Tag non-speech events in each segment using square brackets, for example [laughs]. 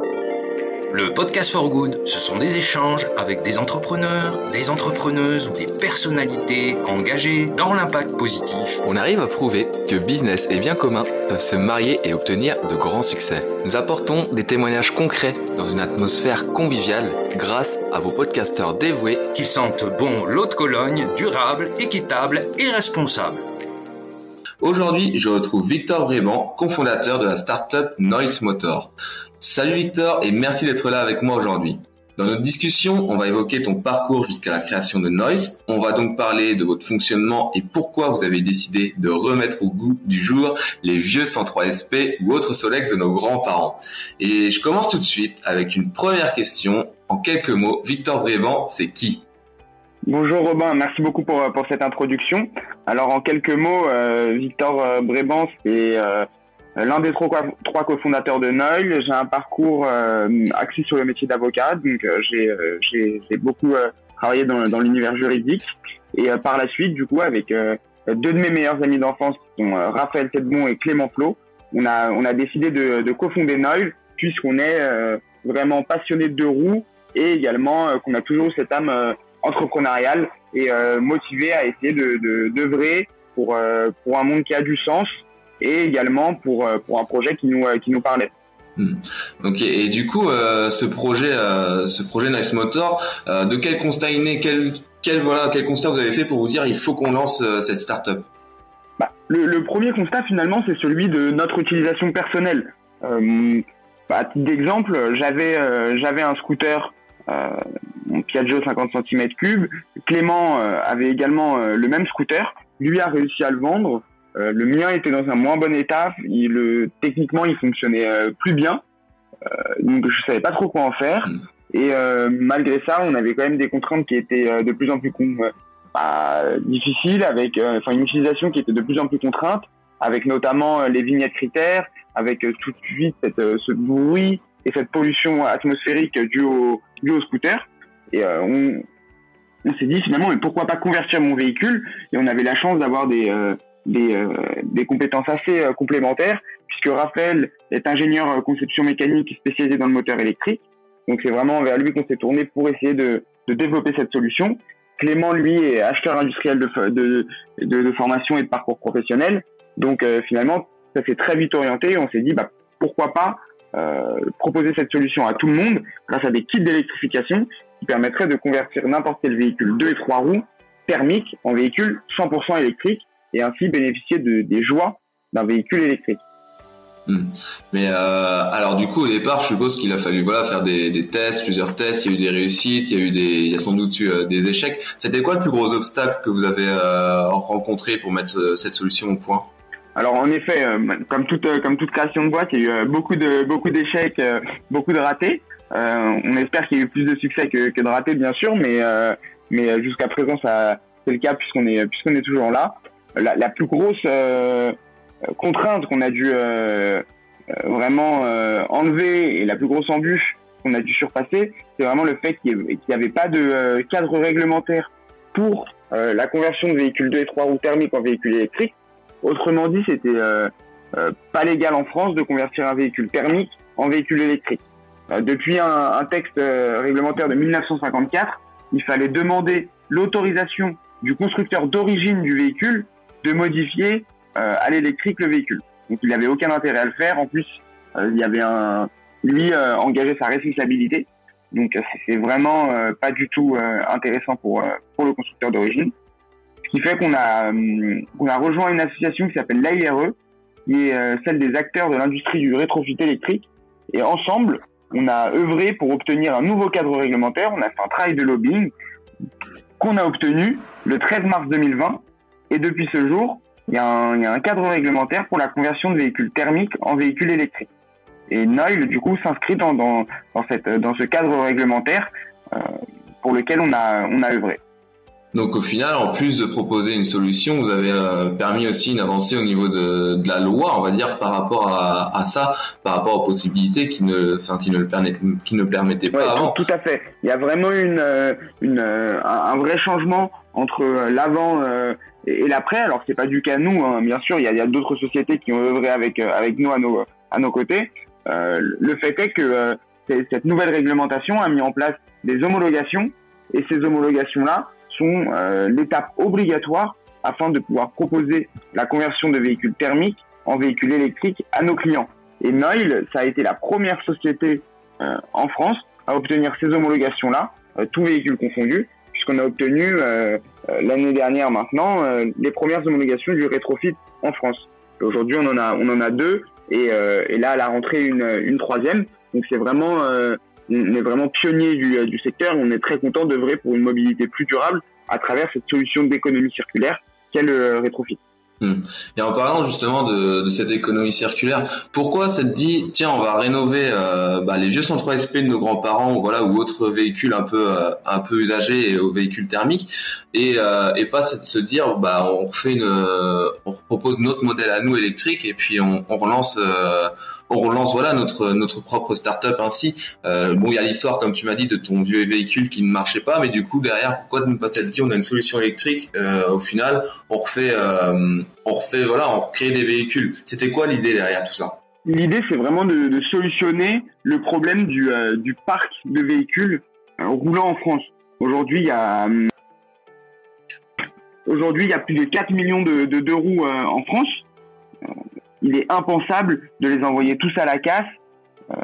Le podcast for good, ce sont des échanges avec des entrepreneurs, des entrepreneuses ou des personnalités engagées dans l'impact positif. On arrive à prouver que business et bien commun peuvent se marier et obtenir de grands succès. Nous apportons des témoignages concrets dans une atmosphère conviviale grâce à vos podcasteurs dévoués qui sentent bon l'eau de Cologne, durable, équitable et responsable. Aujourd'hui, je retrouve Victor Bréban, cofondateur de la startup Noise Motor. Salut Victor et merci d'être là avec moi aujourd'hui. Dans notre discussion, on va évoquer ton parcours jusqu'à la création de Noise. On va donc parler de votre fonctionnement et pourquoi vous avez décidé de remettre au goût du jour les vieux 103 SP ou autres Solex de nos grands-parents. Et je commence tout de suite avec une première question. En quelques mots, Victor Bréban, c'est qui? Bonjour Robin, merci beaucoup pour, pour cette introduction. Alors en quelques mots, euh, Victor euh, Bréban, c'est euh, l'un des trois, cofondateurs de Noël. J'ai un parcours euh, axé sur le métier d'avocat, donc euh, euh, j'ai beaucoup travaillé dans, dans l'univers juridique. Et par la suite, du coup, avec deux de mes meilleurs amis d'enfance, qui sont Raphaël Sedbon et Clément Flo, on a, on a décidé de, de cofonder Noël, puisqu'on est vraiment passionné de roues et également qu'on a toujours cette âme entrepreneuriale et motivé à essayer de d'œuvrer pour, pour un monde qui a du sens et également pour, euh, pour un projet qui nous, euh, qui nous parlait. Hmm. Ok, et du coup, euh, ce projet, ce projet Nice Motor, de quel constat il né, quel, quel, voilà, quel constat vous avez fait pour vous dire il faut qu'on lance cette startup? Bah, le, le, premier constat finalement, c'est celui de notre utilisation personnelle. Bah, à titre d'exemple, j'avais j'avais un scooter, mon Piaggio 50 cm3. Clément avait également le même scooter. Lui a réussi à le vendre. Euh, le mien était dans un moins bon état. Il, le, techniquement, il fonctionnait euh, plus bien. Euh, donc, je savais pas trop quoi en faire. Mm. Et malgré ça, on avait quand même des contraintes qui étaient de plus en plus bah, difficiles, avec enfin une utilisation qui était de plus en plus contrainte, avec notamment les vignettes critères, avec tout de suite cette, ce bruit et cette pollution atmosphérique due au, due au scooter. Et on, on s'est dit finalement, mais pourquoi pas convertir mon véhicule? Et on avait la chance d'avoir des, des, euh, des compétences assez euh, complémentaires, puisque Raphaël est ingénieur euh, conception mécanique spécialisé dans le moteur électrique. Donc c'est vraiment vers lui qu'on s'est tourné pour essayer de, de, développer cette solution. Clément, lui, est acheteur industriel de, de, de, formation et de parcours professionnel. Donc finalement, ça s'est très vite orienté. On s'est dit, bah, pourquoi pas euh, proposer cette solution à tout le monde grâce à des kits d'électrification qui permettraient de convertir n'importe quel véhicule 2 et 3 roues thermique en véhicule 100% électrique et ainsi bénéficier de, des joies d'un véhicule électrique. Hmm. Mais euh, alors du coup au départ, je suppose qu'il a fallu voilà faire des, des, tests, plusieurs tests. Il y a eu des réussites, il y a eu des, il y a sans doute eu euh, des échecs. C'était quoi le plus gros obstacle que vous avez euh, rencontré pour mettre cette solution au point? Alors en effet, comme toute comme toute création de boîte, il y a eu beaucoup de beaucoup d'échecs, beaucoup de ratés. on espère qu'il y a eu plus de succès que, que de ratés bien sûr, mais mais jusqu'à présent ça c'est le cas puisqu'on est puisqu'on est toujours là la, plus grosse euh, contrainte qu'on a dû euh, euh, vraiment enlever et la plus grosse embûche qu'on a dû surpasser, c'est vraiment le fait qu'il n'y avait pas de cadre réglementaire pour la conversion de véhicules 2 et 3 roues thermiques en véhicules électriques. Autrement dit, c'était pas légal en France de convertir un véhicule thermique en véhicule électrique. depuis un texte réglementaire de 1954, il fallait demander l'autorisation du constructeur d'origine du véhicule de modifier euh, à l'électrique le véhicule. Donc il n'avait aucun intérêt à le faire. En plus, euh, il y avait un lui euh, engagé sa responsabilité. Donc c'est vraiment pas du tout intéressant pour pour le constructeur d'origine. Ce qui fait qu'on a on a rejoint une association qui s'appelle l'AIRE, qui est celle des acteurs de l'industrie du rétrofit électrique. Et ensemble, on a œuvré pour obtenir un nouveau cadre réglementaire. On a fait un travail de lobbying qu'on a obtenu le 13 mars 2020 et depuis ce jour, il y, a un, cadre réglementaire pour la conversion de véhicules thermiques en véhicules électriques. Et Noil, du coup, s'inscrit dans, dans, cette, dans ce cadre réglementaire euh, pour lequel on a, on a œuvré. Donc au final, en plus de proposer une solution, vous avez euh, permis aussi une avancée au niveau de, de, la loi, on va dire, par rapport à, à, ça, par rapport aux possibilités qui ne, enfin, qui ne le permettaient, qui ne permettaient pas avant. Tout, à fait. Il y a vraiment une, euh, une, un vrai changement entre l'avant et, l'après, alors c'est pas du cas nous, hein. bien sûr, il y a, d'autres sociétés qui ont œuvré avec euh, avec nous à nos à nos côtés. Euh, le fait est que euh, cette nouvelle réglementation a mis en place des homologations et ces homologations-là sont euh, l'étape obligatoire afin de pouvoir proposer la conversion de véhicules thermiques en véhicules électriques à nos clients. Et Noil, ça a été la première société en France à obtenir ces homologations-là, euh, tous véhicules confondus, puisqu'on a obtenu l'année dernière maintenant les premières homologations du rétrofit en France. Aujourd'hui, on en a on en a deux et, et là à la rentrée une, une troisième. Donc c'est vraiment on est vraiment pionnier du, du secteur. On est très content d'œuvrer pour une mobilité plus durable à travers cette solution d'économie circulaire qu'est le rétrofit. Hmm. Et en parlant justement de, de, cette économie circulaire, pourquoi ça te dit tiens on va rénover euh, bah, les vieux 103 SP de nos grands-parents ou voilà ou autres véhicules un peu euh, un peu usagés et aux véhicules thermiques et, euh, et pas se dire bah on refait une on propose notre modèle à nous électrique et puis on, on relance on relance voilà notre notre propre start-up ainsi. Euh, bon, il y a l'histoire comme tu m'as dit de ton vieux véhicule qui ne marchait pas, mais du coup derrière, pourquoi ne pas s'être dit on a une solution électrique euh, Au final, on refait euh, on refait voilà, on recrée des véhicules. C'était quoi l'idée derrière tout ça? L'idée, c'est vraiment de, de, solutionner le problème du, euh, du parc de véhicules euh, roulant en France. Aujourd'hui, il y a aujourd'hui il y a plus de 4 millions de, de deux roues en France il est impensable de les envoyer tous à la casse euh,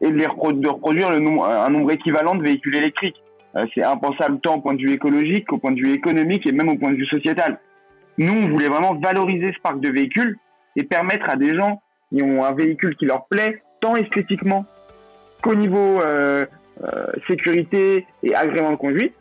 et de, les reproduire un nombre équivalent de véhicules électriques. Euh, c'est impensable tant au point de vue écologique qu'au point de vue économique et même au point de vue sociétal. Nous, on voulait vraiment valoriser ce parc de véhicules et permettre à des gens qui ont un véhicule qui leur plaît, tant esthétiquement qu'au niveau euh, euh sécurité et agrément de conduite,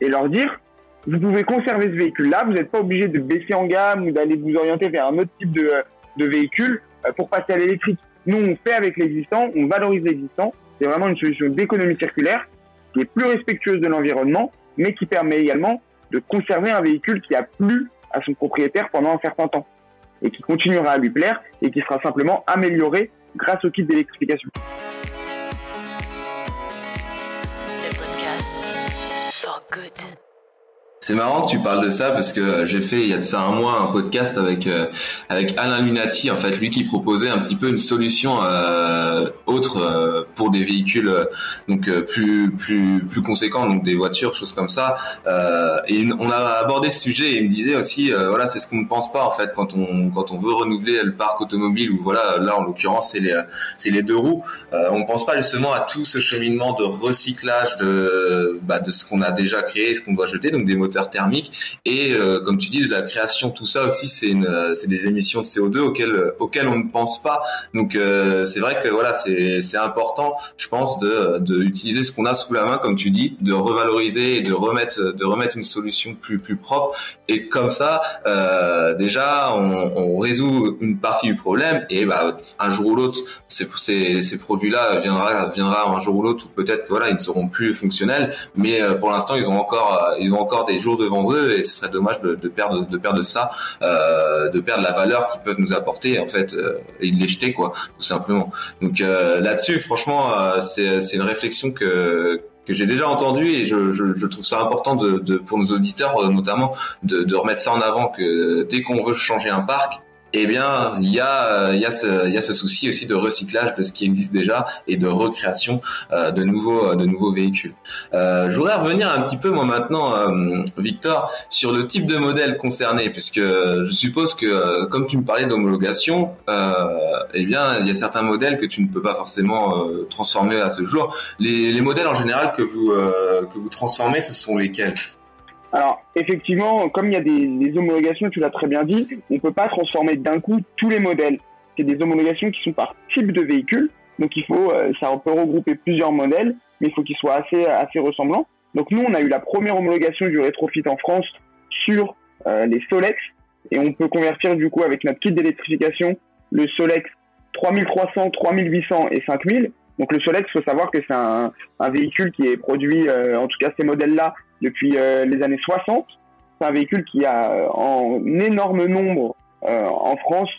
et leur dire vous pouvez conserver ce véhicule-là, vous n'êtes pas obligé de baisser en gamme ou d'aller vous orienter vers un autre type de, véhicules euh, pour passer à l'électrique. Nous, on fait avec l'existant, on valorise l'existant. C'est vraiment une solution d'économie circulaire qui est plus respectueuse de l'environnement, mais qui permet également de conserver un véhicule qui a plu à son propriétaire pendant un certain temps et qui continuera à lui plaire et qui sera simplement amélioré grâce au kit d'électrification. Good. C'est marrant que tu parles de ça parce que j'ai fait il y a de ça un mois un podcast avec euh, avec Alain Lunati en fait lui qui proposait un petit peu une solution euh, autre euh, pour des véhicules donc plus plus plus conséquents donc des voitures choses comme ça. Et on a abordé ce sujet et il me disait aussi voilà c'est ce qu'on ne pense pas en fait quand on quand on veut renouveler le parc automobile ou voilà là en l'occurrence c'est les c'est les deux roues. On ne pense pas justement à tout ce cheminement de recyclage de bah, de ce qu'on a déjà créé ce qu'on doit jeter donc des moteurs thermique et euh, comme tu dis de la création tout ça aussi c'est une c'est des émissions de CO2 auxquelles auxquelles on ne pense pas. Donc euh, c'est vrai que voilà c'est c'est important je pense de de utiliser ce qu'on a sous la main comme tu dis de revaloriser et de remettre de remettre une solution plus plus propre et comme ça euh, déjà on, on, résout une partie du problème et bah un jour ou l'autre ces, ces, ces produits là viendra viendra un jour ou l'autre ou peut-être voilà ils ne seront plus fonctionnels mais pour l'instant ils ont encore ils ont encore des jours devant eux et ce serait dommage de, perdre de perdre ça, euh, de perdre la valeur qu'ils peuvent nous apporter en fait euh, et de les jeter quoi, tout simplement. Donc euh, là-dessus, franchement, c'est une réflexion que que j'ai déjà entendu et je, trouve ça important de, pour nos auditeurs notamment de, de remettre ça en avant que dès qu'on veut changer un parc eh bien, il y a, il y a ce, souci aussi de recyclage de ce qui existe déjà et de recréation euh, de nouveaux, de nouveaux véhicules. Euh, je voudrais revenir un petit peu moi maintenant, euh, Victor, sur le type de modèle concerné, puisque je suppose que euh, comme tu me parlais d'homologation, eh bien, il y a certains modèles que tu ne peux pas forcément transformer à ce jour. Les, les modèles en général que vous transformez, ce sont lesquels? Alors, effectivement, comme il y a des, homologations, tu l'as très bien dit, on ne peut pas transformer d'un coup tous les modèles. C'est des homologations qui sont par type de véhicule, donc il faut, euh, ça peut regrouper plusieurs modèles, mais il faut qu'ils soient assez, assez ressemblants. Donc nous, on a eu la première homologation du rétrofit en France sur euh, les Solex, et on peut convertir du coup avec notre kit d'électrification le Solex 3300, 3800 et 5000. Donc le Solex, il faut savoir que c'est un, véhicule qui est produit, euh, en tout cas ces modèles-là, depuis euh, les années 60. C'est un véhicule qui a euh, en énorme nombre euh, en France,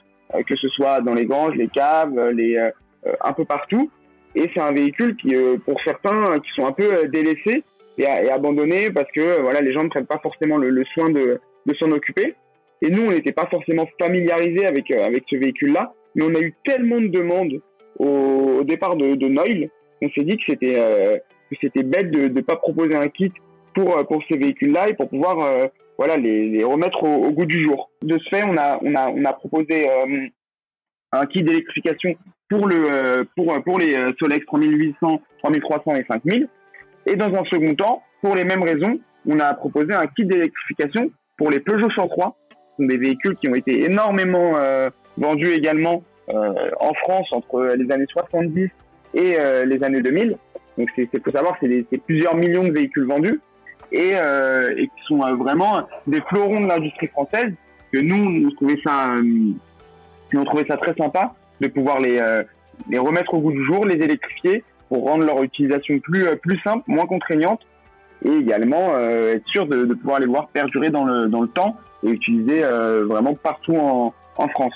que ce soit dans les granges, les caves, les, un peu partout. Et c'est un véhicule qui, pour certains, qui sont un peu délaissés et, abandonnés parce que voilà, les gens ne prennent pas forcément le, soin de, de s'en occuper. Et nous, on n'était pas forcément familiarisés avec, avec ce véhicule-là, mais on a eu tellement de demandes au, départ de, de Noil on s'est dit que c'était c'était bête de ne pas proposer un kit pour pour ces véhicules-là et pour pouvoir voilà les, remettre au, goût du jour. De ce fait, on a on a on a proposé un kit d'électrification pour le pour pour les Solex 3800, 3300 et 5000. Et dans un second temps, pour les mêmes raisons, on a proposé un kit d'électrification pour les Peugeot 103. Ce sont des véhicules qui ont été énormément euh, vendus également euh, en France entre les années 70 et euh, les années 2000. Donc c'est faut savoir c'est plusieurs millions de véhicules vendus et, et qui sont vraiment des fleurons de l'industrie française que nous on trouvait ça on trouvait ça très sympa de pouvoir les les remettre au goût du jour, les électrifier pour rendre leur utilisation plus plus simple, moins contraignante et également euh, être sûr de, de, pouvoir les voir perdurer dans le, dans le temps et utiliser euh, vraiment partout en, en, France.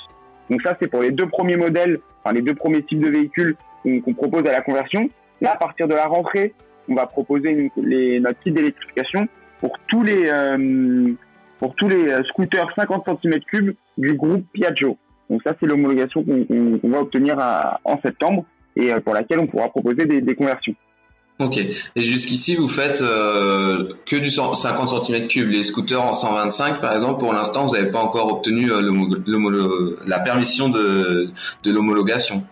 Donc ça, c'est pour les deux premiers modèles, enfin les deux premiers types de véhicules qu'on propose à la conversion. Là, à partir de la rentrée, on va proposer les, notre kit d'électrification pour tous les euh, pour tous les scooters 50 cm3 du groupe Piaggio. Donc ça, c'est l'homologation qu'on va obtenir en septembre et pour laquelle on pourra proposer des conversions. Ok. Et jusqu'ici, vous faites euh, que du 50 cm3. Les scooters en 125, par exemple, pour l'instant, vous n'avez pas encore obtenu euh, la permission de, l'homologation.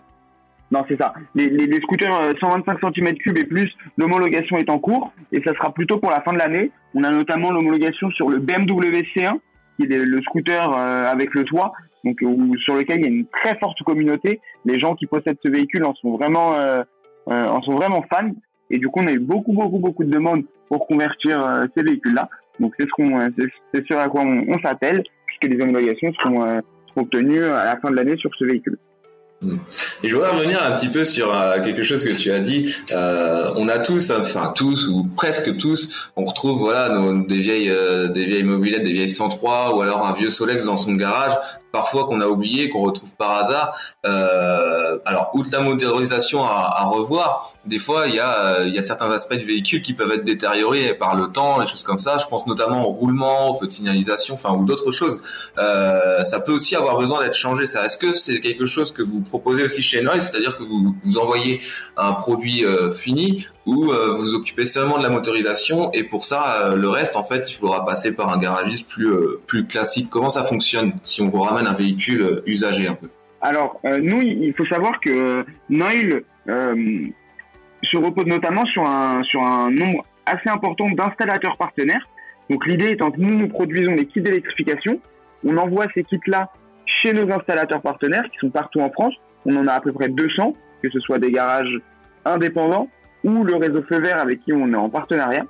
Non, c'est ça. Les, scooters 125 cm3 et plus, l'homologation est en cours et ça sera plutôt pour la fin de l'année. On a notamment l'homologation sur le BMW C1, qui est le scooter euh, avec le toit, donc sur lequel il y a une très forte communauté. Les gens qui possèdent ce véhicule en sont vraiment fans et du coup, on a eu beaucoup, beaucoup, beaucoup de demandes pour convertir euh, ces véhicules-là. Donc, c'est ce qu'on, c'est ce à quoi on, s'attelle, puisque les homologations seront, euh, obtenues à la fin de l'année sur ce véhicule. Hmm. Et je voudrais revenir un petit peu sur euh, quelque chose que tu as dit. Euh, on a tous, enfin tous ou presque tous, on retrouve voilà des vieilles, des vieilles mobilettes, des vieilles 103 ou alors un vieux Solex dans son garage parfois qu'on a oublié, qu'on retrouve par hasard. Euh, alors, outre la motorisation à, à, revoir, des fois, il y, a, il y a certains aspects du véhicule qui peuvent être détériorés par le temps, des choses comme ça. Je pense notamment au roulement, au feu de signalisation, enfin, ou d'autres choses. Euh, ça peut aussi avoir besoin d'être changé. Ça, est-ce que c'est quelque chose que vous proposez aussi chez Noise, c'est-à-dire que vous, vous envoyez un produit euh, fini ou euh, vous occupez seulement de la motorisation et pour ça, euh, le reste, en fait, il faudra passer par un garagiste plus euh, plus classique. Comment ça fonctionne si on vous ramène un véhicule usagé un peu? Alors, nous, il faut savoir que Noil se repose notamment sur un sur un nombre assez important d'installateurs partenaires. Donc l'idée étant que nous, nous produisons des kits d'électrification, on envoie ces kits-là chez nos installateurs partenaires qui sont partout en France. On en a à peu près 200, que ce soit des garages indépendants ou le réseau feu vert avec qui on est en partenariat.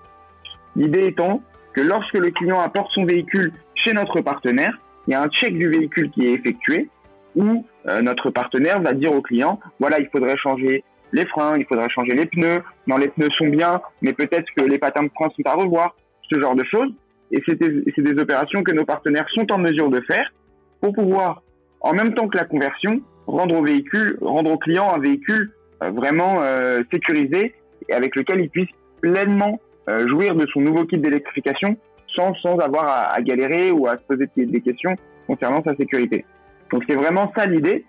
L'idée étant que lorsque le client apporte son véhicule chez notre partenaire, il y a un check du véhicule qui est effectué où euh, notre partenaire va dire au client, voilà, il faudrait changer les freins, il faudrait changer les pneus, non, les pneus sont bien, mais peut-être que les patins de frein sont à revoir, ce genre de choses. Et c'est des, opérations que nos partenaires sont en mesure de faire pour pouvoir, en même temps que la conversion, rendre au véhicule, rendre au client un véhicule euh, vraiment euh, sécurisé et avec lequel il puisse pleinement euh, jouir de son nouveau kit d'électrification sans, sans avoir à, à, galérer ou à se poser des questions concernant sa sécurité. Donc c'est vraiment ça l'idée.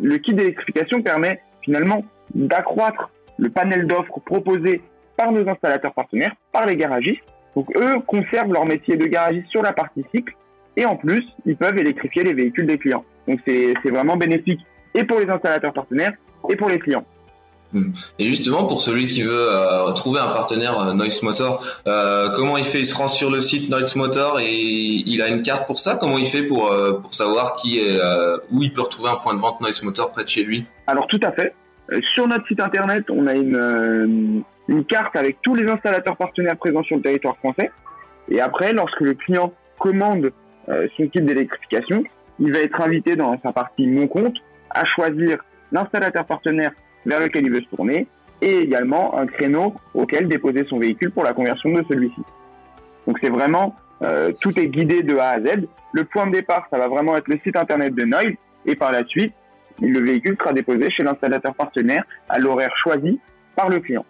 Le kit d'électrification permet finalement d'accroître le panel d'offres proposé par nos installateurs partenaires, par les garagistes. Donc eux conservent leur métier de garagiste sur la partie cycle et en plus, ils peuvent électrifier les véhicules des clients. Donc c'est vraiment bénéfique et pour les installateurs partenaires et pour les clients. Et justement, pour celui qui veut euh, trouver un partenaire euh, Noise Motor, euh, comment il fait? Il se rend sur le site Noise Motor et il a une carte pour ça? Comment il fait pour, euh, pour savoir qui est, où il peut retrouver un point de vente Noise Motor près de chez lui? Alors tout à fait. Sur notre site internet, on a une, une carte avec tous les installateurs partenaires présents sur le territoire français. Et après, lorsque le client commande son kit d'électrification, il va être invité dans sa partie Mon compte à choisir l'installateur partenaire vers lequel il veut se tourner et également un créneau auquel déposer son véhicule pour la conversion de celui-ci. Donc c'est vraiment, euh, tout est guidé de A à Z. Le point de départ, ça va vraiment être le site internet de Noise et par la suite, le véhicule sera déposé chez l'installateur partenaire à l'horaire choisi par le client.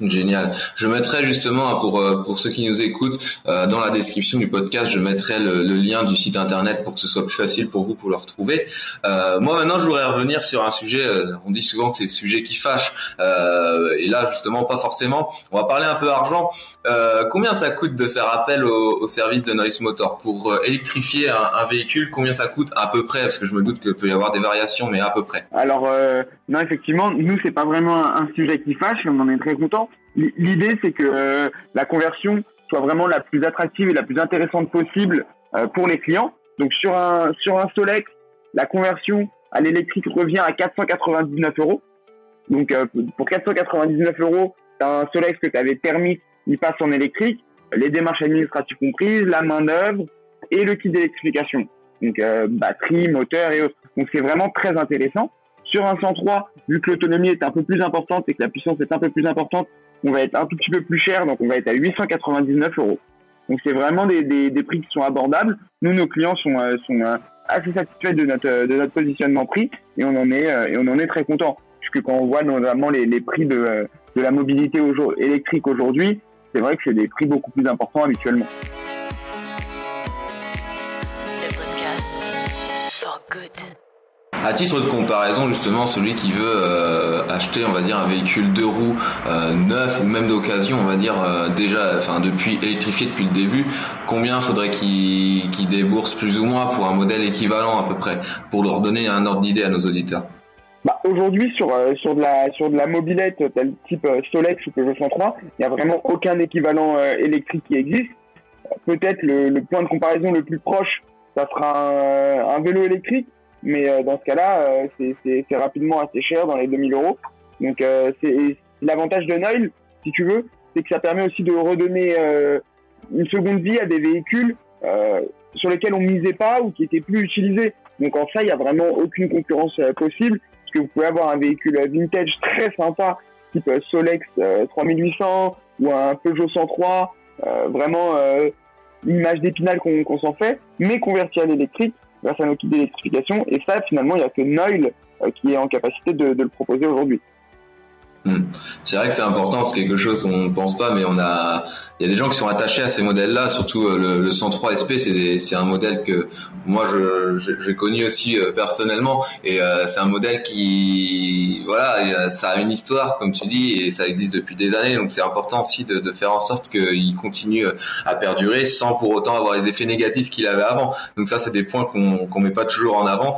Génial. Je mettrai justement pour euh, pour ceux qui nous écoutent euh, dans la description du podcast, je mettrai le, lien du site internet pour que ce soit plus facile pour vous pour le retrouver. Euh, moi maintenant, je voudrais revenir sur un sujet. on dit souvent que c'est le sujet qui fâche, et là justement pas forcément. On va parler un peu argent. combien ça coûte de faire appel au, service de Noise Motor? Pour électrifier un, véhicule Combien ça coûte à peu près? Parce que je me doute qu'il peut y avoir des variations, mais à peu près. Alors non, effectivement, nous c'est pas vraiment un sujet qui fâche, on en est très content L'idée, c'est que euh, la conversion soit vraiment la plus attractive et la plus intéressante possible euh, pour les clients. Donc sur un sur un Solex, la conversion à l'électrique revient à 499 euros. Donc euh, pour 499 euros, un Solex que tu avais thermique, il passe en électrique, les démarches administratives comprises, la main d'œuvre et le kit d'électrification. Donc batterie, moteur et autres. Donc c'est vraiment très intéressant. Sur un 103, vu que l'autonomie est un peu plus importante et que la puissance est un peu plus importante, on va être un tout petit peu plus cher, donc on va être à 899 euros. Donc c'est vraiment des, prix qui sont abordables. Nous, nos clients sont, euh, sont euh, assez satisfaits de notre, de notre positionnement prix et on en est, euh, et on en très content. Puisque quand on voit notamment les, prix de, la mobilité électrique aujourd'hui, c'est vrai que c'est des prix beaucoup plus importants habituellement. À titre de comparaison, justement, celui qui veut euh, acheter, on va dire, un véhicule deux roues euh, neuf ou même d'occasion, on va dire euh, déjà, enfin depuis électrifié depuis le début, combien faudrait qu'il débourse plus ou moins pour un modèle équivalent à peu près, pour leur donner un ordre d'idée à nos auditeurs? Bah, Aujourd'hui, sur, sur, de la, sur de la mobilette tel type Solex ou Peugeot 103, il n'y a vraiment aucun équivalent électrique qui existe. Peut-être le, point de comparaison le plus proche, ça sera un vélo électrique mais euh, dans ce cas-là, euh, c'est rapidement assez cher, dans les 2000 euros. Donc euh, c'est l'avantage de Noil, si tu veux, c'est que ça permet aussi de redonner une seconde vie à des véhicules sur lesquels on misait pas ou qui étaient plus utilisés. Donc en ça, il n'y a vraiment aucune concurrence possible, parce que vous pouvez avoir un véhicule vintage [laughs] très sympa, type Solex 3800 ou un Peugeot 103, vraiment l'image d'épinal qu'on s'en fait, mais converti à l'électrique, grâce à nos kits d'électrification. Et ça, finalement, il n'y a que Noil euh, qui est en capacité de, de le proposer aujourd'hui. Hmm. C'est vrai que c'est important, c'est quelque chose qu'on ne pense pas, mais on a, il y a des gens qui sont attachés à ces modèles-là, surtout euh, le, le 103 SP, c'est un modèle que moi j'ai connu aussi euh, personnellement, et euh, c'est un modèle qui, voilà, ça a une histoire, comme tu dis, et ça existe depuis des années, donc c'est important aussi de, faire en sorte qu'il continue à perdurer sans pour autant avoir les effets négatifs qu'il avait avant. Donc ça, c'est des points qu'on qu'on met pas toujours en avant,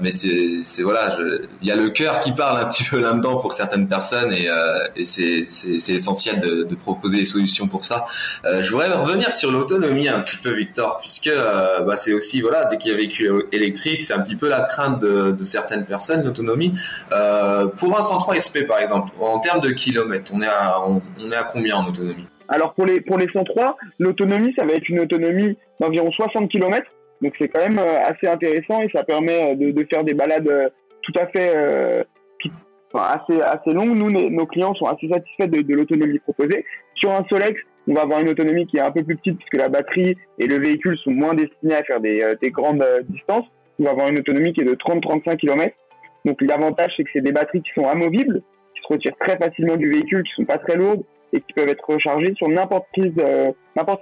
mais c'est voilà, il y a le cœur qui parle un petit peu là-dedans pour certaines personnes, et, et c'est essentiel de, proposer des solutions pour ça. Euh, je voudrais revenir sur l'autonomie un petit peu, Victor, puisque euh, bah, c'est aussi voilà, dès qu'il y a véhicule électrique, c'est un petit peu la crainte de, certaines personnes l'autonomie. Euh, pour un 103 SP par exemple, en termes de kilomètres, on est à on, est à combien en autonomie? Alors pour les pour les 103, l'autonomie ça va être une autonomie d'environ 60 km. Donc c'est quand même assez intéressant et ça permet de, faire des balades tout à fait assez, assez longue. Nous, nos clients sont assez satisfaits de, l'autonomie proposée. Sur un Solex, on va avoir une autonomie qui est un peu plus petite puisque la batterie et le véhicule sont moins destinés à faire des, euh, des grandes euh, distances. On va avoir une autonomie qui est de 30-35 km. Donc l'avantage, c'est que c'est des batteries qui sont amovibles, qui se retirent très facilement du véhicule, qui sont pas très lourdes et qui peuvent être rechargées sur n'importe euh,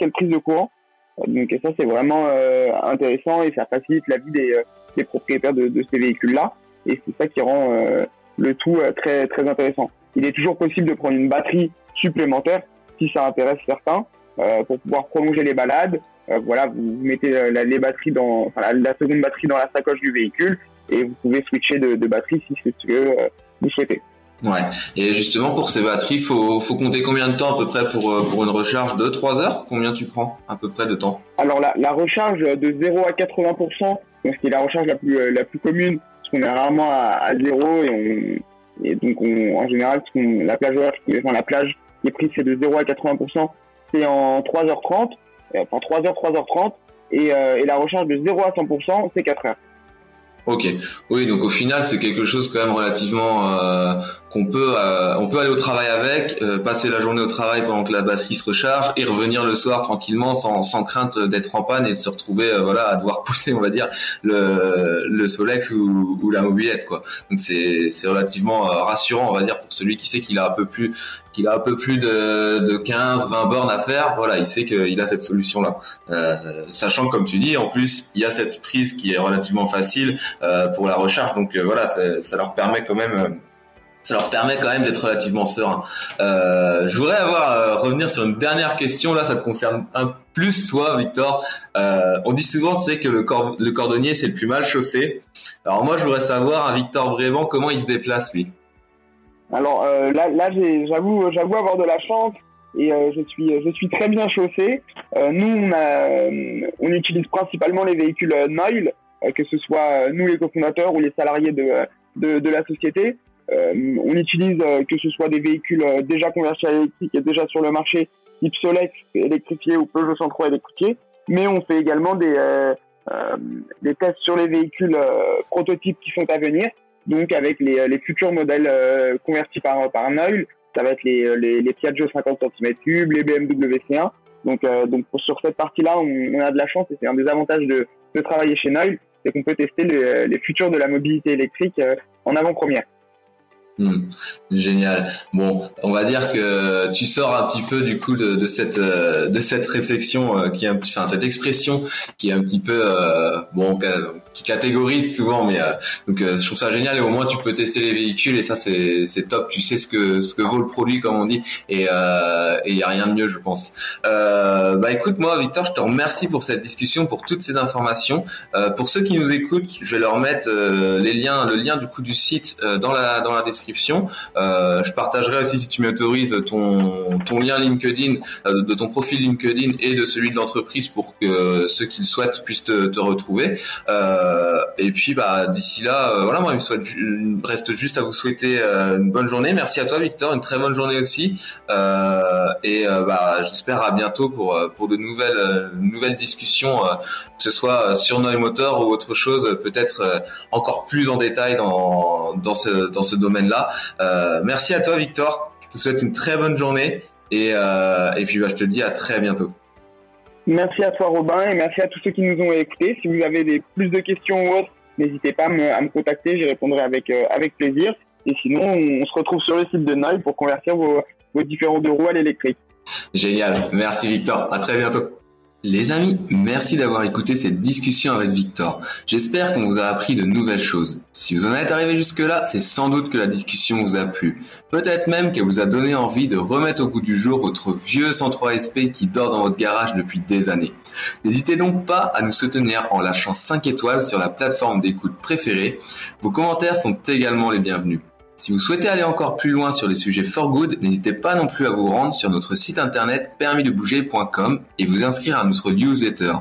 quelle prise de courant. Donc ça, c'est vraiment intéressant et ça facilite la vie des, propriétaires de ces véhicules-là. Et c'est ça qui rend le tout euh, très très intéressant. Il est toujours possible de prendre une batterie supplémentaire si ça intéresse certains euh, pour pouvoir prolonger les balades. Euh, voilà, vous, mettez les batteries dans enfin, la, seconde batterie dans la sacoche du véhicule et vous pouvez switcher de, de batterie si c'est ce que vous souhaitez. Ouais. Et justement, pour ces batteries, faut, faut compter combien de temps à peu près pour, pour une recharge de 3 heures? Combien tu prends à peu près de temps? Alors, la, la recharge de 0 à 80%, donc c'est la recharge la plus, la plus commune, on est rarement à, zéro et, on, donc on, en général la plage horaire, est prise c'est de 0 à 80%, c'est en 3h30, euh, enfin 3h 3h30 et, euh, et la recharge de 0 à 100% c'est 4 h Ok, oui, donc au final, c'est quelque chose quand même relativement euh, euh, on peut aller au travail avec, euh, passer la journée au travail pendant que la batterie se recharge et revenir le soir tranquillement sans, crainte d'être en panne et de se retrouver euh, voilà à devoir [laughs] pousser on va dire le le Solex ou, ou la mobilette quoi. Donc c'est relativement rassurant on va dire pour celui qui sait qu'il a un peu plus qu'il a un peu plus de, de 15 20 bornes à faire, voilà, il sait qu'il a cette solution là. sachant comme tu dis en plus, il y a cette prise qui est relativement facile pour la recharge donc voilà, ça leur permet quand même ça leur permet quand même d'être relativement serein. Euh, je voudrais avoir euh, revenir sur une dernière question. Là, ça te concerne un plus toi, Victor. Euh, on dit souvent, tu sais, que le, cordonnier c'est le plus mal chaussé. Alors moi, je voudrais savoir, à Victor Brévent, comment il se déplace lui? Alors là, là, j'avoue, j'avoue avoir de la chance et je suis, je suis très bien chaussé. nous, on, utilise principalement les véhicules Noil, que ce soit nous les cofondateurs ou les salariés de, de la société. Euh, on utilise euh, que ce soit des véhicules euh, déjà convertis à l'électrique et déjà sur le marché, type Solex électrifié ou Peugeot 103 électrifié, mais on fait également des, des tests sur les véhicules prototypes qui sont à venir, donc avec les, les futurs modèles convertis par, par ça va être les, les, les Piaggio 50 cm3, les BMW C1. Donc, donc sur cette partie-là, on, on, a de la chance et c'est un des avantages de, de travailler chez Neul, c'est qu'on peut tester les, les futurs de la mobilité électrique en avant-première. Hmm. génial. Bon, on va dire que tu sors un petit peu du coup de, de cette euh, de cette réflexion euh, qui est un petit, enfin cette expression qui est un petit peu euh, bon qui catégorise souvent, mais donc je trouve ça génial et au moins tu peux tester les véhicules et ça c'est c'est top. Tu sais ce que ce que vaut le produit comme on dit et il y a rien de mieux je pense. bah écoute moi Victor, je te remercie pour cette discussion, pour toutes ces informations. pour ceux qui nous écoutent, je vais leur mettre les liens, le lien du coup du site dans la dans la description euh, je partagerai aussi, si tu m'autorises, ton, ton lien LinkedIn, euh, de ton profil LinkedIn et de celui de l'entreprise pour que ceux qui le souhaitent puissent te, retrouver. Euh, et puis, bah, d'ici là, voilà, moi, il me, reste juste à vous souhaiter une bonne journée. Merci à toi, Victor, une très bonne journée aussi. et bah, j'espère à bientôt pour de nouvelles discussions, que ce soit sur Noy Motor ou autre chose, peut-être encore plus en détail dans ce domaine-là. Euh, merci à toi, Victor. Je te souhaite une très bonne journée et, euh, et puis bah, je te dis à très bientôt. Merci à toi, Robin, et merci à tous ceux qui nous ont écoutés. Si vous avez des, plus de questions ou autres, n'hésitez pas à me, contacter, j'y répondrai avec, euh, plaisir. Et sinon, on, se retrouve sur le site de Noy pour convertir vos, vos différents deux roues à l'électrique. Génial. Merci, Victor. À très bientôt. Les amis, merci d'avoir écouté cette discussion avec Victor. J'espère qu'on vous a appris de nouvelles choses. Si vous en êtes arrivé jusque-là, c'est sans doute que la discussion vous a plu. Peut-être même qu'elle vous a donné envie de remettre au goût du jour votre vieux 103 SP qui dort dans votre garage depuis des années. N'hésitez donc pas à nous soutenir en lâchant 5 étoiles sur la plateforme d'écoute préférée. Vos commentaires sont également les bienvenus. Si vous souhaitez aller encore plus loin sur les sujets for good, n'hésitez pas non plus à vous rendre sur notre site internet permisdebouger.com et vous inscrire à notre newsletter.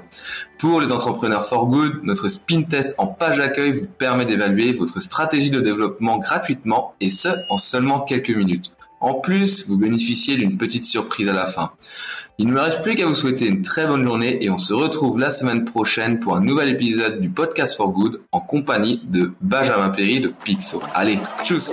Pour les entrepreneurs for good, notre spin test en page d'accueil vous permet d'évaluer votre stratégie de développement gratuitement et ce en seulement quelques minutes. En plus, vous bénéficiez d'une petite surprise à la fin. Il ne me reste plus qu'à vous souhaiter une très bonne journée et on se retrouve la semaine prochaine pour un nouvel épisode du Podcast for Good en compagnie de Benjamin Perry de Pixo. Allez, tchuss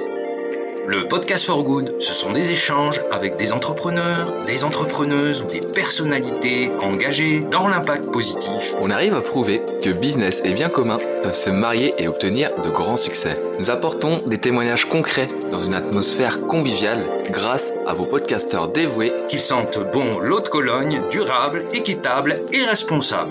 le podcast for good, ce sont des échanges avec des entrepreneurs, des entrepreneuses ou des personnalités engagées dans l'impact positif. On arrive à prouver que business et bien commun peuvent se marier et obtenir de grands succès. Nous apportons des témoignages concrets dans une atmosphère conviviale grâce à vos podcasteurs dévoués qui sentent bon l'eau de Cologne, durable, équitable et responsable.